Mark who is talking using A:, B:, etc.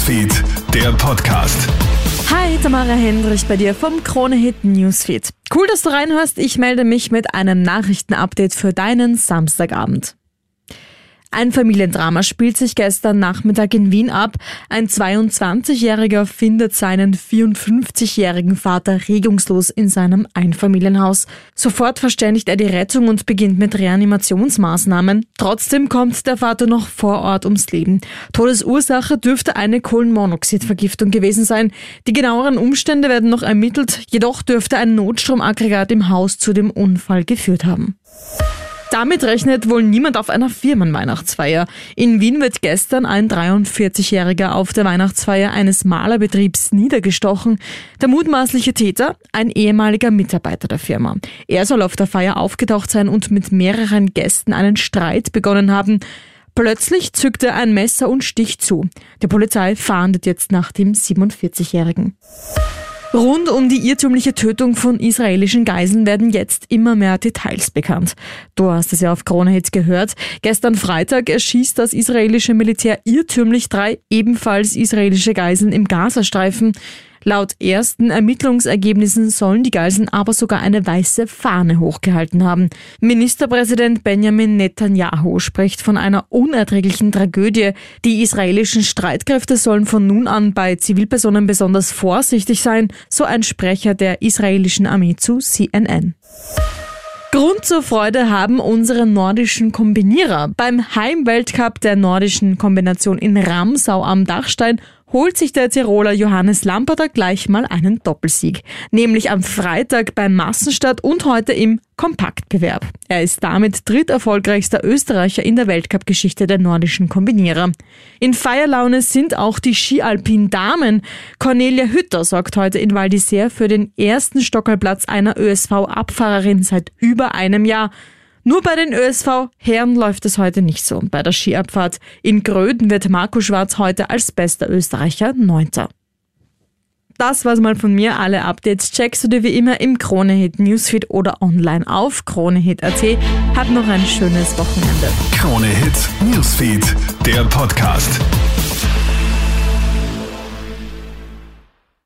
A: Newsfeed, der Podcast.
B: Hi, Tamara Hendrich bei dir vom Kronehit Newsfeed. Cool, dass du reinhörst. Ich melde mich mit einem Nachrichtenupdate für deinen Samstagabend. Ein Familiendrama spielt sich gestern Nachmittag in Wien ab. Ein 22-Jähriger findet seinen 54-jährigen Vater regungslos in seinem Einfamilienhaus. Sofort verständigt er die Rettung und beginnt mit Reanimationsmaßnahmen. Trotzdem kommt der Vater noch vor Ort ums Leben. Todesursache dürfte eine Kohlenmonoxidvergiftung gewesen sein. Die genaueren Umstände werden noch ermittelt, jedoch dürfte ein Notstromaggregat im Haus zu dem Unfall geführt haben. Damit rechnet wohl niemand auf einer Firmenweihnachtsfeier. In Wien wird gestern ein 43-Jähriger auf der Weihnachtsfeier eines Malerbetriebs niedergestochen. Der mutmaßliche Täter, ein ehemaliger Mitarbeiter der Firma. Er soll auf der Feier aufgetaucht sein und mit mehreren Gästen einen Streit begonnen haben. Plötzlich zückt er ein Messer und sticht zu. Die Polizei fahndet jetzt nach dem 47-Jährigen. Rund um die irrtümliche Tötung von israelischen Geiseln werden jetzt immer mehr Details bekannt. Du hast es ja auf Krone Hits gehört. Gestern Freitag erschießt das israelische Militär irrtümlich drei ebenfalls israelische Geiseln im Gazastreifen. Laut ersten Ermittlungsergebnissen sollen die Geiseln aber sogar eine weiße Fahne hochgehalten haben. Ministerpräsident Benjamin Netanyahu spricht von einer unerträglichen Tragödie. Die israelischen Streitkräfte sollen von nun an bei Zivilpersonen besonders vorsichtig sein, so ein Sprecher der israelischen Armee zu CNN. Grund zur Freude haben unsere nordischen Kombinierer. Beim Heimweltcup der nordischen Kombination in Ramsau am Dachstein holt sich der Tiroler Johannes Lamperter gleich mal einen Doppelsieg. Nämlich am Freitag beim Massenstart und heute im Kompaktbewerb. Er ist damit dritterfolgreichster Österreicher in der Weltcup-Geschichte der nordischen Kombinierer. In Feierlaune sind auch die Skialpin-Damen. Cornelia Hütter sorgt heute in Val d'Isère für den ersten Stockerplatz einer ÖSV-Abfahrerin seit über einem Jahr. Nur bei den ÖSV-Herren läuft es heute nicht so. Bei der Skiabfahrt in Gröden wird Marco Schwarz heute als bester Österreicher Neunter. Das war's mal von mir. Alle Updates checkst du dir wie immer im Kronehit Newsfeed oder online auf kronehit.at. Hab noch ein schönes Wochenende.
A: Kronehit Newsfeed, der Podcast.